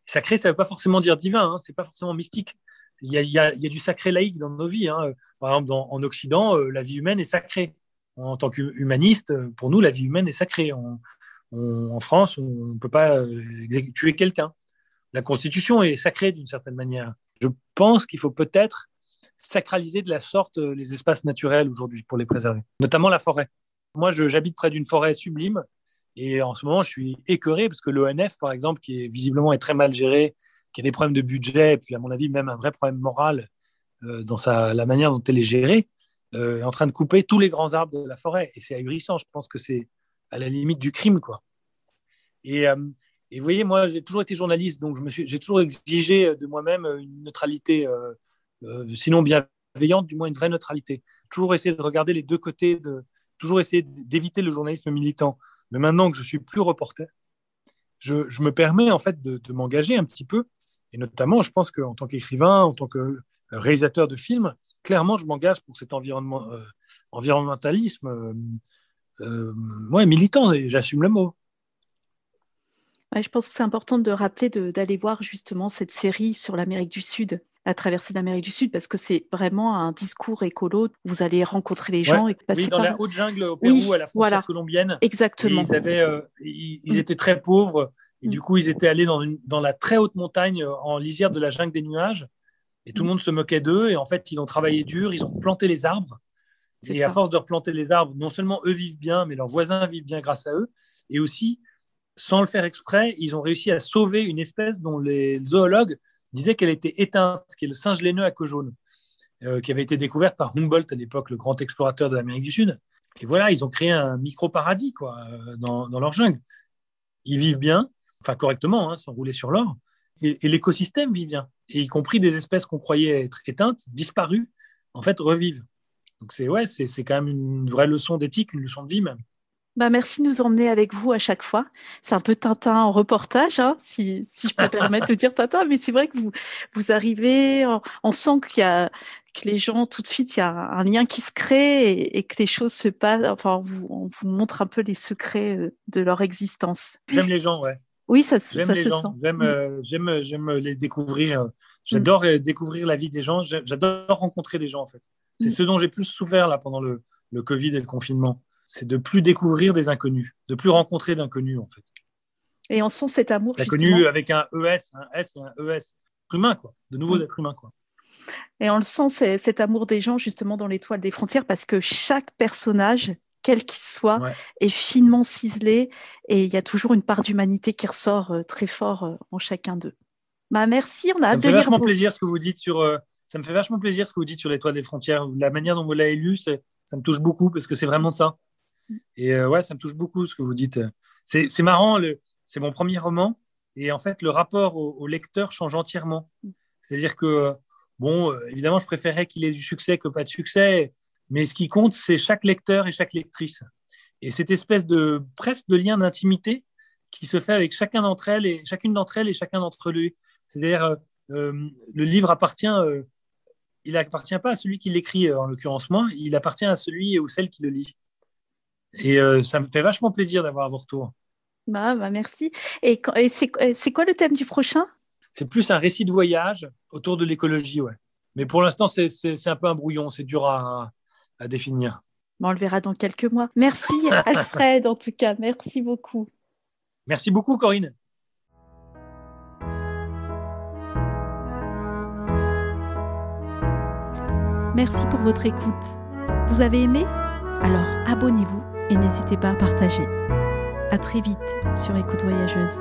Sacré, ça ne veut pas forcément dire divin, hein, ce n'est pas forcément mystique. Il y, a, du sacré laïque dans nos vies. Hein. Par exemple, en Occident, euh, la vie humaine est sacrée. En tant qu'humaniste, pour nous, la vie humaine est sacrée. en France, on ne peut pas euh, tuer quelqu'un. La Constitution est sacrée d'une certaine manière. Je pense qu'il faut peut-être sacraliser de la sorte euh, les espaces naturels aujourd'hui pour les préserver, notamment la forêt. Moi, j'habite près d'une forêt sublime et en ce moment, je suis écœuré parce que l'ONF, par exemple, qui est visiblement est très mal géré, qui a des problèmes de budget et puis, à mon avis, même un vrai problème moral euh, dans la manière dont elle est gérée, euh, est en train de couper tous les grands arbres de la forêt. Et c'est ahurissant. Je pense que c'est à la limite du crime, quoi. Et, vous voyez, moi, j'ai toujours été journaliste, donc j'ai toujours exigé de moi-même une neutralité sinon bienveillante, du moins une vraie neutralité. Toujours essayer de regarder les deux côtés, toujours essayer d'éviter le journalisme militant. Mais maintenant que je suis plus reporter, je, me permets en fait de, m'engager un petit peu, et notamment, je pense qu'en tant qu'écrivain, en tant que réalisateur de films, clairement, je m'engage pour cet euh, environnementalisme euh, euh, militant, j'assume le mot. je pense que c'est important de rappeler d'aller voir justement cette série sur l'Amérique du Sud à traverser l'Amérique du Sud parce que c'est vraiment un discours écolo. Vous allez rencontrer les gens. et oui, dans la haute jungle au Pérou, à la frontière colombienne. Exactement. Ils, avaient, euh, ils, mm. étaient très pauvres et du mm. coup, ils étaient allés dans, une, dans la très haute montagne euh, en lisière de la jungle des nuages et tout le mm. monde se moquait d'eux. Et en fait, ils ont travaillé dur, ils ont planté les arbres. Et à force de replanter les arbres, non seulement eux vivent bien, mais leurs voisins vivent bien grâce à eux. Et aussi, sans le faire exprès, ils ont réussi à sauver une espèce dont les zoologues disait qu'elle était éteinte, qui est le singe laineux à queue jaune, euh, qui avait été découverte par Humboldt à l'époque, le grand explorateur de l'Amérique du Sud. Et voilà, ils ont créé un micro-paradis quoi, euh, dans, leur jungle. Ils vivent bien, enfin correctement, hein, sans rouler sur l'or, et, l'écosystème vit bien. Et y compris des espèces qu'on croyait être éteintes, disparues, en fait, revivent. Donc c'est ouais, c'est quand même une vraie leçon d'éthique, une leçon de vie même. Bah, merci de nous emmener avec vous à chaque fois. C'est un peu Tintin en reportage, hein, si, si je peux permettre de dire Tintin, mais c'est vrai que vous, vous arrivez, on, sent qu'il y a que les gens, tout de suite, il y a un lien qui se crée et, que les choses se passent. Enfin, on vous, on vous montre un peu les secrets euh, de leur existence. J'aime les gens, ouais. Oui, ça, ça les se gens. sent. J'aime, mm. euh, j'aime, j'aime les découvrir. J'adore mm. découvrir la vie des gens. J'adore rencontrer des gens, en fait. C'est mm. ce dont j'ai plus souffert là pendant le, le Covid et le confinement c'est de plus découvrir des inconnus, de plus rencontrer d'inconnus en fait. Et on sent cet amour. L'inconnu avec un ES, un S et un ES. Humain, quoi. De nouveau d'être humain, quoi. Et on le sent, cet amour des gens, justement, dans l'étoile des frontières, parce que chaque personnage, quel qu'il soit, est finement ciselé et il y a toujours une part d'humanité qui ressort euh, très fort euh, en chacun d'eux. Bah, merci, on a hâte de lire. Ça me fait vachement plaisir ce que vous dites sur. Euh, ça me fait vachement plaisir ce que vous dites sur l'étoile des frontières. La manière dont vous l'avez lu, ça me touche beaucoup parce que c'est vraiment ça. Et euh, ouais, ça me touche beaucoup ce que vous dites. C'est marrant, c'est mon premier roman. Et en fait, le rapport au, lecteur change entièrement. C'est-à-dire que, bon, euh, évidemment, je préférais qu'il ait du succès que pas de succès. Mais ce qui compte, c'est chaque lecteur et chaque lectrice. Et cette espèce de presque de lien d'intimité qui se fait avec chacun d'entre elles et chacune d'entre elles et chacun d'entre eux. C'est-à-dire, euh, le livre appartient, il appartient pas à celui qui l'écrit, en l'occurrence moi, il appartient à celui ou celle qui le lit. Et euh, ça me fait vachement plaisir d'avoir vos retours. Bah, bah merci. Et, c'est quoi le thème du prochain? C'est plus un récit de voyage autour de l'écologie, ouais. Mais pour l'instant, c'est un peu un brouillon, c'est dur à, définir. On le verra dans quelques mois. Merci Alfred, en tout cas, merci beaucoup. Merci beaucoup Corinne. Merci pour votre écoute. Vous avez aimé? Alors abonnez-vous et n'hésitez pas à partager. À très vite sur Écoute Voyageuse.